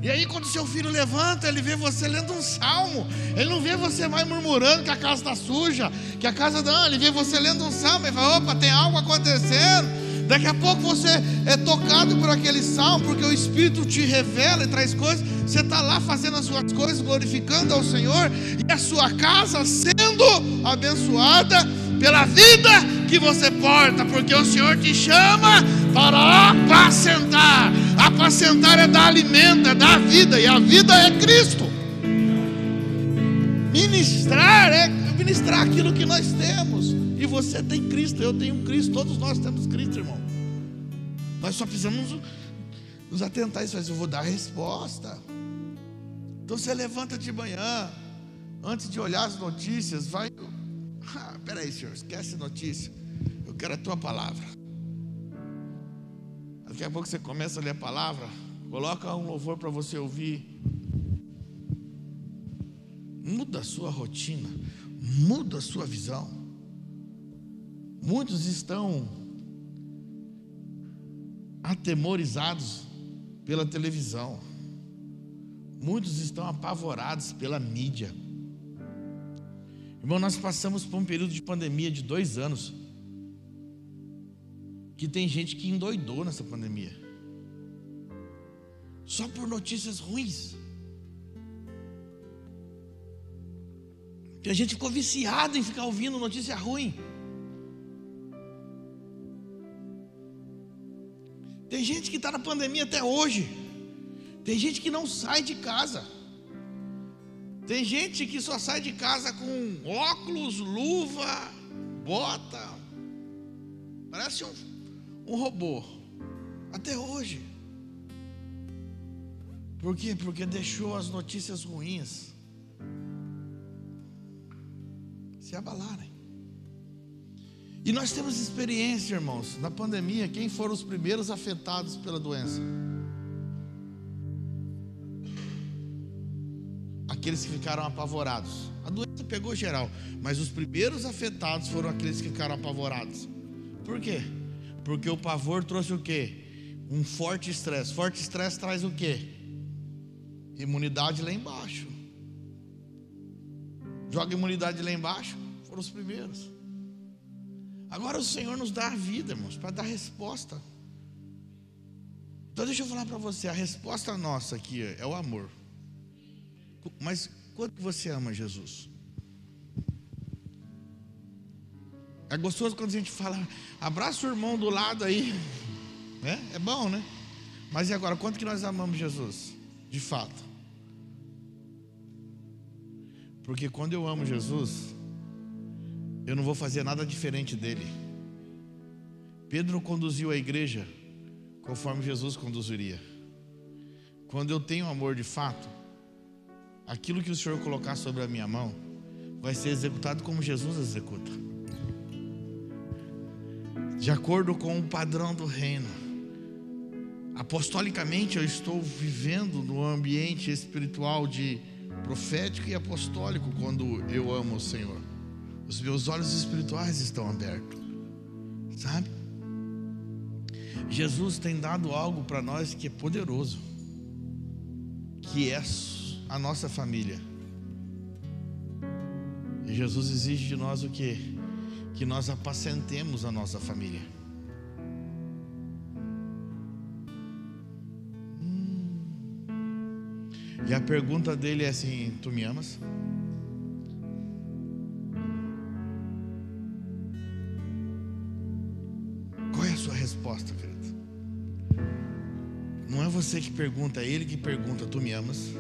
E aí, quando seu filho levanta, ele vê você lendo um salmo. Ele não vê você mais murmurando que a casa está suja, que a casa não. Ele vê você lendo um salmo e fala: opa, tem algo acontecendo. Daqui a pouco você é tocado por aquele salmo, porque o Espírito te revela e traz coisas. Você está lá fazendo as suas coisas, glorificando ao Senhor, e a sua casa sendo abençoada pela vida que você porta, porque o Senhor te chama para apacentar. Apacentar é dar alimento, é dar vida, e a vida é Cristo. Ministrar é ministrar aquilo que nós temos. E você tem Cristo, eu tenho Cristo, todos nós temos Cristo, irmão. Nós só precisamos nos atentar a isso, eu vou dar a resposta. Então você levanta de manhã, antes de olhar as notícias, vai. Ah, peraí, senhor, esquece notícia. Eu quero a tua palavra. Daqui a pouco você começa a ler a palavra, coloca um louvor para você ouvir. Muda a sua rotina, muda a sua visão. Muitos estão atemorizados pela televisão. Muitos estão apavorados pela mídia. Irmão, nós passamos por um período de pandemia de dois anos que tem gente que endoidou nessa pandemia. Só por notícias ruins. Que a gente ficou viciado em ficar ouvindo notícia ruim. Tem gente que está na pandemia até hoje. Tem gente que não sai de casa. Tem gente que só sai de casa com óculos, luva, bota. Parece um um robô. Até hoje. Por quê? Porque deixou as notícias ruins se abalarem. E nós temos experiência, irmãos, na pandemia, quem foram os primeiros afetados pela doença? Aqueles que ficaram apavorados. A doença pegou geral, mas os primeiros afetados foram aqueles que ficaram apavorados. Por quê? Porque o pavor trouxe o quê? Um forte estresse. Forte estresse traz o quê? Imunidade lá embaixo. Joga imunidade lá embaixo. Foram os primeiros. Agora o Senhor nos dá a vida, irmãos, para dar resposta. Então deixa eu falar para você, a resposta nossa aqui é o amor. Mas quanto você ama Jesus? É gostoso quando a gente fala, abraça o irmão do lado aí. Né? É bom, né? Mas e agora, quanto que nós amamos Jesus? De fato. Porque quando eu amo Jesus, eu não vou fazer nada diferente dele. Pedro conduziu a igreja conforme Jesus conduziria. Quando eu tenho amor de fato, aquilo que o Senhor colocar sobre a minha mão vai ser executado como Jesus executa de acordo com o padrão do reino. Apostolicamente, eu estou vivendo no ambiente espiritual de profético e apostólico quando eu amo o Senhor. Os meus olhos espirituais estão abertos. Sabe? Jesus tem dado algo para nós que é poderoso, que é a nossa família. E Jesus exige de nós o que? Que nós apacentemos a nossa família. Hum. E a pergunta dele é assim: Tu me amas? Qual é a sua resposta, querido? Não é você que pergunta, é ele que pergunta: Tu me amas?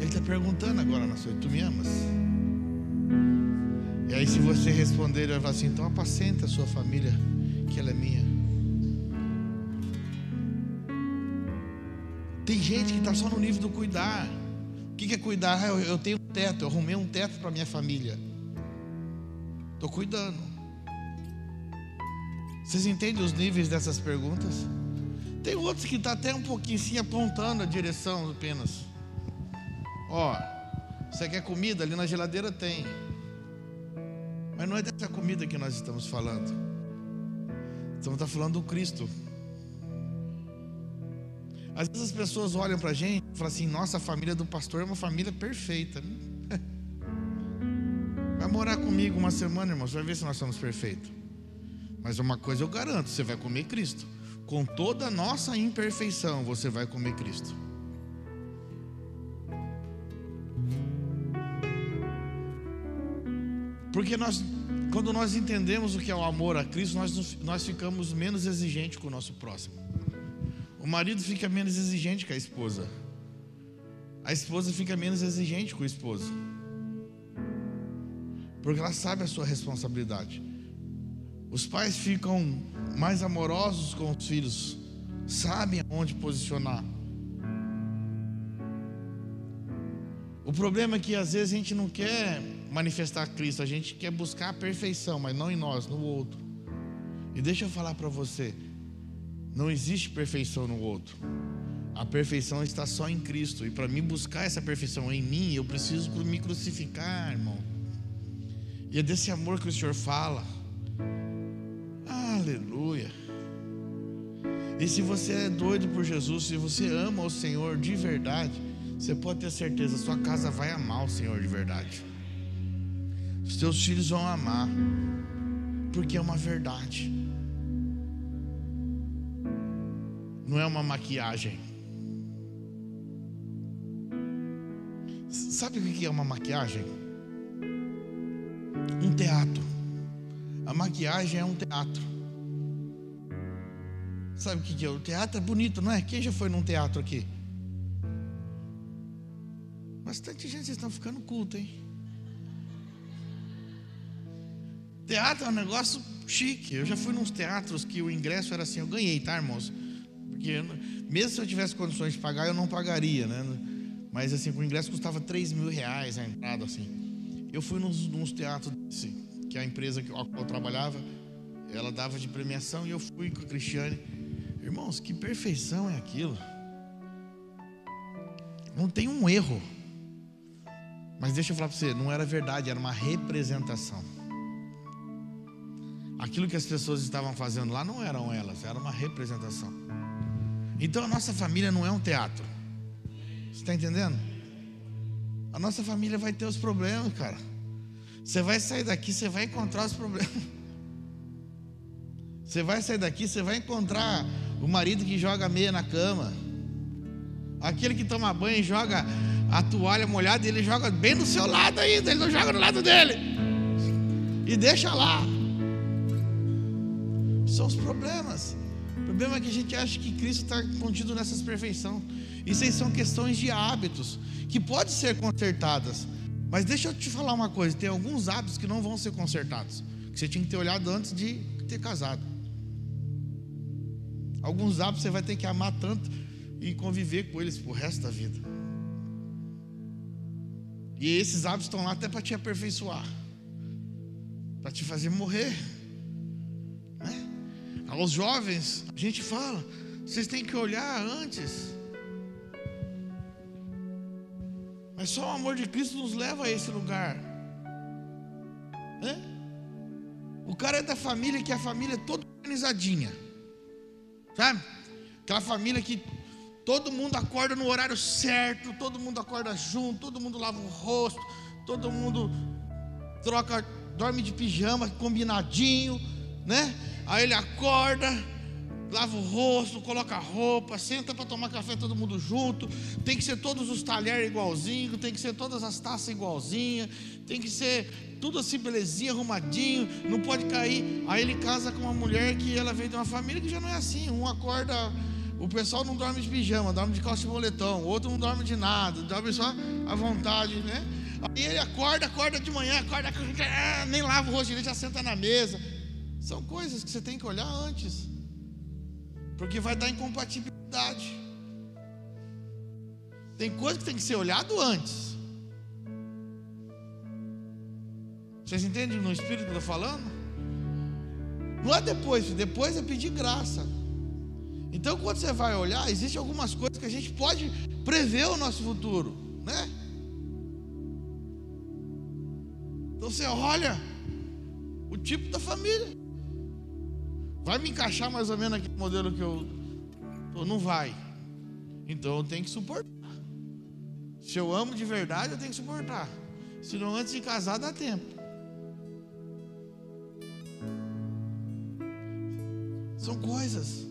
Ele está perguntando agora na sua: Tu me amas? Aí, se você responder, ele vai falar assim: Então apacenta a sua família, que ela é minha. Tem gente que está só no nível do cuidar. O que é cuidar? Ah, eu, eu tenho um teto, eu arrumei um teto para minha família. Estou cuidando. Vocês entendem os níveis dessas perguntas? Tem outros que estão tá até um pouquinho assim apontando a direção apenas. Ó, você quer comida? Ali na geladeira tem. Mas não é dessa comida que nós estamos falando. Estamos tá falando do Cristo. Às vezes as pessoas olham para a gente e falam assim: nossa, a família do pastor é uma família perfeita. Vai morar comigo uma semana, irmão, você vai ver se nós somos perfeitos. Mas uma coisa eu garanto: você vai comer Cristo. Com toda a nossa imperfeição, você vai comer Cristo. Porque nós, quando nós entendemos o que é o amor a Cristo, nós, nós ficamos menos exigentes com o nosso próximo. O marido fica menos exigente com a esposa. A esposa fica menos exigente com o esposo. Porque ela sabe a sua responsabilidade. Os pais ficam mais amorosos com os filhos, sabem aonde posicionar. O problema é que às vezes a gente não quer manifestar Cristo, a gente quer buscar a perfeição, mas não em nós, no outro. E deixa eu falar para você, não existe perfeição no outro. A perfeição está só em Cristo. E para mim buscar essa perfeição em mim, eu preciso me crucificar, irmão. E é desse amor que o Senhor fala. Aleluia. E se você é doido por Jesus, se você ama o Senhor de verdade, você pode ter certeza, sua casa vai amar o Senhor de verdade. Os teus filhos vão amar, porque é uma verdade. Não é uma maquiagem. Sabe o que é uma maquiagem? Um teatro. A maquiagem é um teatro. Sabe o que é? O teatro é bonito, não é? Quem já foi num teatro aqui? Bastante gente, vocês estão ficando culto, hein? Teatro é um negócio chique. Eu já fui nos teatros que o ingresso era assim, eu ganhei, tá, irmãos? Porque mesmo se eu tivesse condições de pagar, eu não pagaria, né? Mas assim, o ingresso custava 3 mil reais a entrada, assim. Eu fui nos, nos teatros que a empresa que eu trabalhava, ela dava de premiação e eu fui com a Cristiane. Irmãos, que perfeição é aquilo. Não tem um erro. Mas deixa eu falar para você, não era verdade, era uma representação. Aquilo que as pessoas estavam fazendo lá não eram elas, era uma representação. Então a nossa família não é um teatro. Você está entendendo? A nossa família vai ter os problemas, cara. Você vai sair daqui, você vai encontrar os problemas. Você vai sair daqui, você vai encontrar o marido que joga meia na cama. Aquele que toma banho e joga a toalha molhada, ele joga bem do seu lado ainda, ele não joga do lado dele. E deixa lá. São os problemas. O problema é que a gente acha que Cristo está contido nessas perfeições. Isso aí são questões de hábitos que podem ser consertadas. Mas deixa eu te falar uma coisa: tem alguns hábitos que não vão ser consertados. Que você tinha que ter olhado antes de ter casado. Alguns hábitos você vai ter que amar tanto e conviver com eles pro resto da vida. E esses hábitos estão lá até para te aperfeiçoar, para te fazer morrer. Aos jovens, a gente fala, vocês têm que olhar antes. Mas só o amor de Cristo nos leva a esse lugar. Né? O cara é da família que a família é toda organizadinha. Sabe? Aquela família que todo mundo acorda no horário certo, todo mundo acorda junto, todo mundo lava o rosto, todo mundo troca, dorme de pijama combinadinho, né? Aí ele acorda, lava o rosto, coloca a roupa, senta para tomar café todo mundo junto. Tem que ser todos os talheres igualzinho, tem que ser todas as taças igualzinha, tem que ser tudo assim belezinha, arrumadinho, não pode cair. Aí ele casa com uma mulher que ela veio de uma família que já não é assim. Um acorda, o pessoal não dorme de pijama, dorme de calça e boletão, o outro não dorme de nada, dorme só à vontade, né? Aí ele acorda, acorda de manhã, acorda, ah, nem lava o rosto, ele já senta na mesa. São coisas que você tem que olhar antes. Porque vai dar incompatibilidade. Tem coisa que tem que ser olhado antes. Vocês entendem no espírito que eu estou falando? Não é depois, depois é pedir graça. Então, quando você vai olhar, existem algumas coisas que a gente pode prever o nosso futuro, né? Então você olha o tipo da família. Vai me encaixar mais ou menos aquele modelo que eu. Tô, não vai. Então eu tenho que suportar. Se eu amo de verdade, eu tenho que suportar. Se não antes de casar, dá tempo. São coisas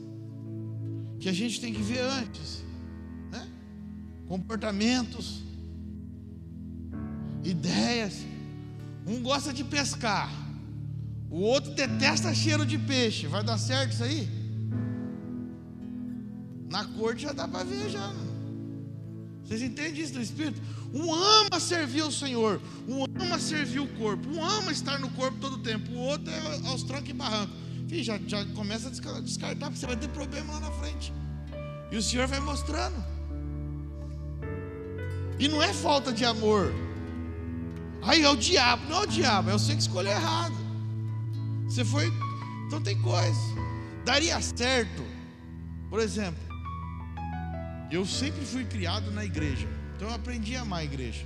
que a gente tem que ver antes. Né? Comportamentos, ideias. Um gosta de pescar. O outro detesta cheiro de peixe. Vai dar certo isso aí? Na corte já dá para ver já. Vocês entendem isso do Espírito? Um ama servir o Senhor, um ama servir o corpo, um ama estar no corpo todo o tempo, o outro é aos troncos e barrancos. Filho, já, já começa a descartar, porque você vai ter problema lá na frente. E o Senhor vai mostrando. E não é falta de amor. Aí é o diabo, não é o diabo, é você que escolheu errado. Você foi. Então tem coisa. Daria certo. Por exemplo, eu sempre fui criado na igreja. Então eu aprendi a amar a igreja.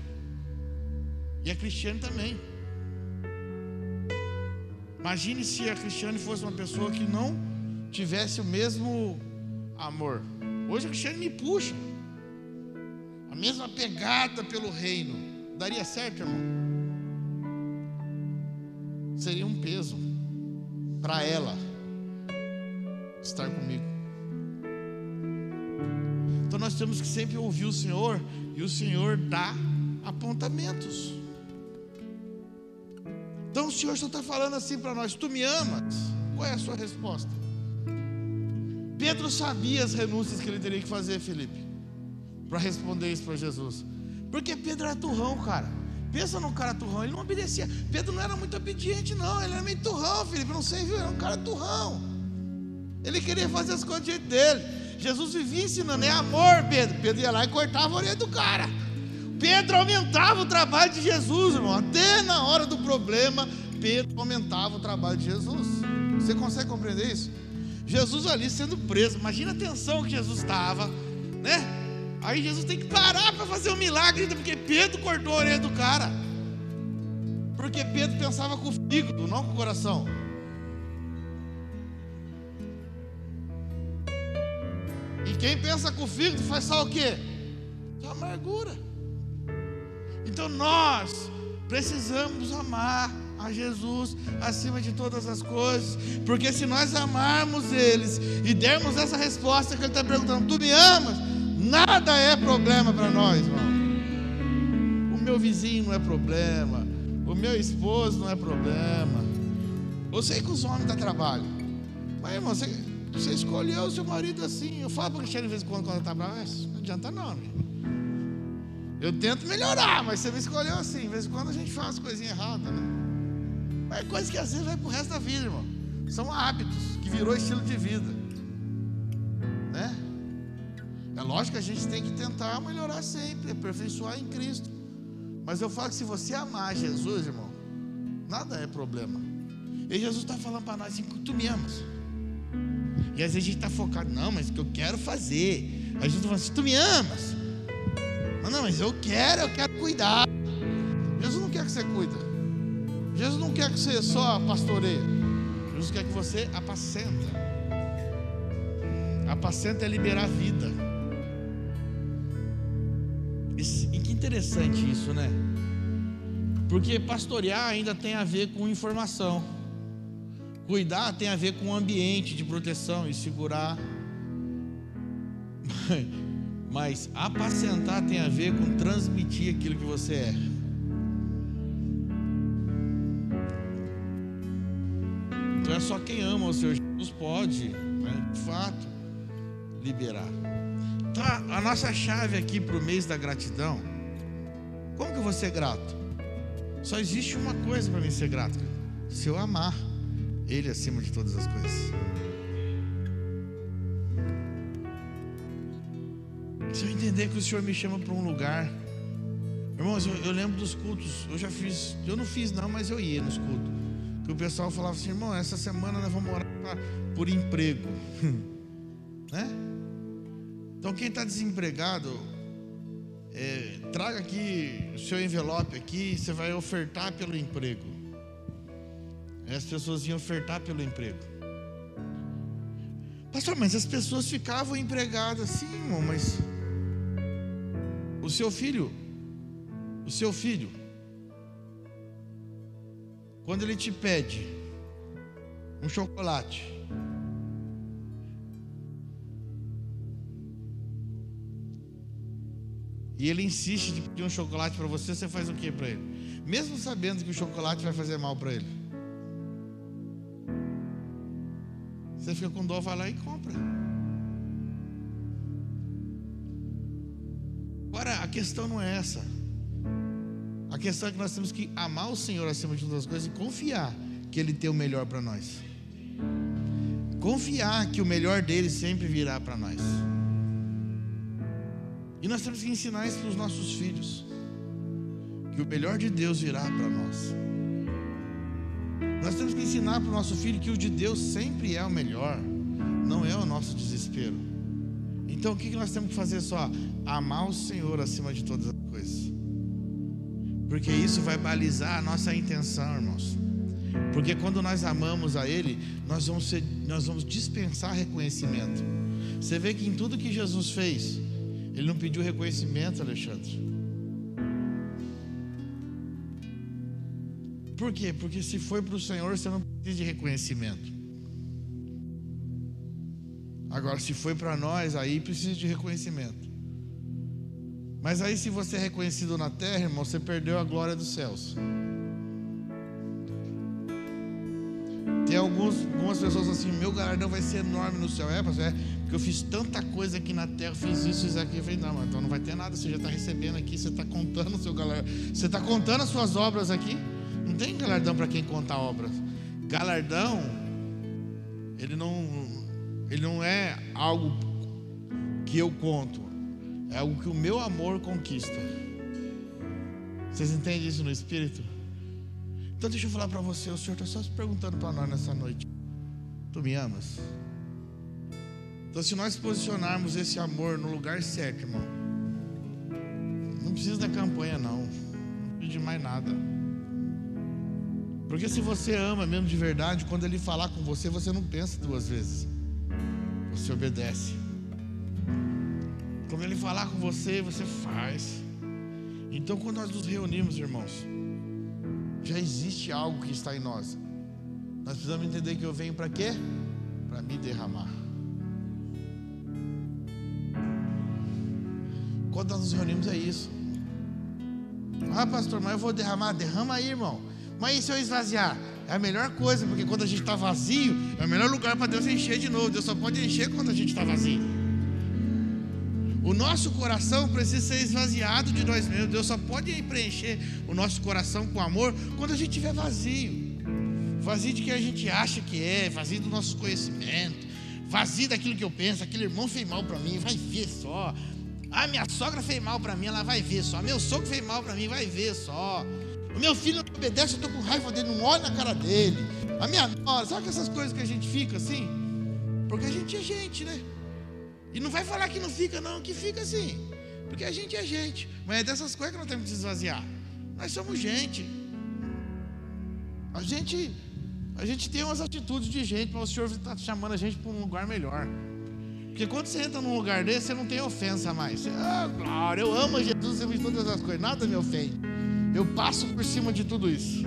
E a Cristiane também. Imagine se a Cristiane fosse uma pessoa que não tivesse o mesmo amor. Hoje a Cristiane me puxa. A mesma pegada pelo reino. Daria certo, irmão? Seria um peso para ela estar comigo. Então nós temos que sempre ouvir o Senhor e o Senhor dá apontamentos. Então o Senhor só está falando assim para nós: Tu me amas? Qual é a sua resposta? Pedro sabia as renúncias que ele teria que fazer, Felipe, para responder isso para Jesus. Porque Pedro era turrão, cara. Pensa num cara turrão, ele não obedecia. Pedro não era muito obediente, não. Ele era meio turrão, Felipe. Não sei, viu? Era um cara turrão. Ele queria fazer as coisas do jeito dele. Jesus vivia ensinando, é amor, Pedro. Pedro ia lá e cortava a orelha do cara. Pedro aumentava o trabalho de Jesus, irmão. Até na hora do problema, Pedro aumentava o trabalho de Jesus. Você consegue compreender isso? Jesus ali sendo preso. Imagina a tensão que Jesus estava, né? Aí Jesus tem que parar para fazer um milagre, porque Pedro cortou a orelha do cara. Porque Pedro pensava com o fígado, não com o coração. E quem pensa com o fígado faz só o quê? Só amargura. Então nós precisamos amar a Jesus acima de todas as coisas, porque se nós amarmos eles e dermos essa resposta que ele está perguntando, tu me amas? Nada é problema para nós, irmão. O meu vizinho não é problema. O meu esposo não é problema. Eu sei que os homens dão trabalho. Mas, irmão, você, você escolheu o seu marido assim. Eu falo para o Cristiano de vez em quando, quando está bravo, não adianta não. Eu tento melhorar, mas você me escolheu assim. De vez em quando a gente faz coisinha errada, né? Mas é coisa que às vezes vai pro resto da vida, irmão. São hábitos que virou estilo de vida. Lógico que a gente tem que tentar melhorar sempre, aperfeiçoar em Cristo. Mas eu falo que se você amar Jesus, irmão, nada é problema. E Jesus está falando para nós assim: tu me amas. E às vezes a gente está focado, não, mas o que eu quero fazer. Aí Jesus está falando assim: tu me amas. Não, não, mas eu quero, eu quero cuidar. Jesus não quer que você cuida. Jesus não quer que você só pastoreie. Jesus quer que você apacenta. Apacenta é liberar vida. E que interessante isso, né? Porque pastorear ainda tem a ver com informação. Cuidar tem a ver com ambiente de proteção e segurar. Mas apacentar tem a ver com transmitir aquilo que você é. Então é só quem ama o Senhor Jesus pode, né, de fato, liberar. Então a nossa chave aqui para o mês da gratidão, como que eu vou ser grato? Só existe uma coisa para mim ser grato: se eu amar Ele acima de todas as coisas. Se eu entender que o Senhor me chama para um lugar, irmãos, eu, eu, lembro dos cultos, eu já fiz, eu não fiz não, mas eu ia nos cultos. Que o pessoal falava assim, irmão, essa semana nós vamos orar por emprego, né? Então quem está desempregado, é, traga aqui o seu envelope aqui, você vai ofertar pelo emprego. As pessoas iam ofertar pelo emprego. Pastor, mas as pessoas ficavam empregadas, sim, irmão, mas o seu filho, o seu filho, quando ele te pede um chocolate, e ele insiste de pedir um chocolate para você, você faz o que para ele? Mesmo sabendo que o chocolate vai fazer mal para ele. Você fica com dó, vai lá e compra. Agora, a questão não é essa. A questão é que nós temos que amar o Senhor acima de todas as coisas e confiar que Ele tem o melhor para nós. Confiar que o melhor dele sempre virá para nós. E nós temos que ensinar isso para os nossos filhos. Que o melhor de Deus virá para nós. Nós temos que ensinar para o nosso filho que o de Deus sempre é o melhor, não é o nosso desespero. Então o que nós temos que fazer só? Amar o Senhor acima de todas as coisas. Porque isso vai balizar a nossa intenção, irmãos. Porque quando nós amamos a Ele, nós vamos, ser, nós vamos dispensar reconhecimento. Você vê que em tudo que Jesus fez, ele não pediu reconhecimento, Alexandre. Por quê? Porque se foi para o Senhor, você não precisa de reconhecimento. Agora, se foi para nós, aí precisa de reconhecimento. Mas aí, se você é reconhecido na terra, irmão, você perdeu a glória dos céus. Tem alguns, algumas pessoas assim, meu galardão vai ser enorme no céu. É, pastor, é, porque eu fiz tanta coisa aqui na terra, fiz isso, isso aqui. Eu falei, não, então não vai ter nada, você já está recebendo aqui, você está contando seu galardão. Você está contando as suas obras aqui. Não tem galardão para quem conta obras. Galardão, ele não, ele não é algo que eu conto, é algo que o meu amor conquista. Vocês entendem isso no espírito? Então deixa eu falar para você, o Senhor está só se perguntando para nós nessa noite. Tu me amas? Então se nós posicionarmos esse amor no lugar certo, irmão, não precisa da campanha não, não precisa de mais nada. Porque se você ama mesmo de verdade, quando ele falar com você, você não pensa duas vezes. Você obedece. Quando ele falar com você, você faz. Então, quando nós nos reunimos, irmãos, já existe algo que está em nós. Nós precisamos entender que eu venho para quê? Para me derramar. Quando nós nos reunimos é isso. Ah, pastor, mas eu vou derramar. Derrama aí, irmão. Mas e se eu esvaziar? É a melhor coisa, porque quando a gente está vazio, é o melhor lugar para Deus encher de novo. Deus só pode encher quando a gente está vazio. O nosso coração precisa ser esvaziado de nós mesmos. Deus só pode preencher o nosso coração com amor quando a gente estiver vazio. Vazio de que a gente acha que é, vazio do nosso conhecimento, vazio daquilo que eu penso. Aquele irmão fez mal para mim, vai ver só. Ah, minha sogra fez mal para mim, ela vai ver só. Meu sogro fez mal para mim, vai ver só. O meu filho não obedece, eu estou com raiva dele, não olho na cara dele. A minha nora, sabe essas coisas que a gente fica assim? Porque a gente é gente, né? E não vai falar que não fica, não, que fica assim. Porque a gente é gente. Mas é dessas coisas que nós temos que esvaziar. Nós somos gente. A gente, a gente tem umas atitudes de gente, mas o Senhor está chamando a gente para um lugar melhor. Porque quando você entra num lugar desse, você não tem ofensa mais. Você, ah, glória, eu amo Jesus, eu fiz todas as coisas, nada me ofende. Eu passo por cima de tudo isso.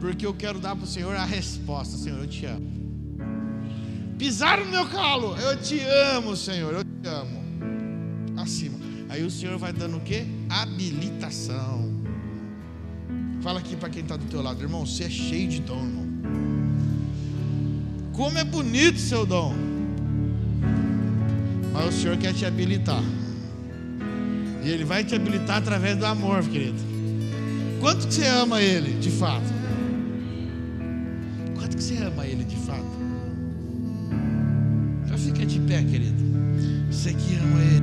Porque eu quero dar para o Senhor a resposta, Senhor, eu te amo. Pisaram no meu calo, eu te amo, Senhor, eu te amo. Acima. Aí o Senhor vai dando o que? Habilitação. Fala aqui para quem está do teu lado, irmão, você é cheio de dom, irmão. Como é bonito seu dom. Mas o Senhor quer te habilitar. E Ele vai te habilitar através do amor, querido. Quanto que você ama Ele, de fato? Quanto que você ama Ele, de fato? Já fica de pé, querido. Você que ama Ele.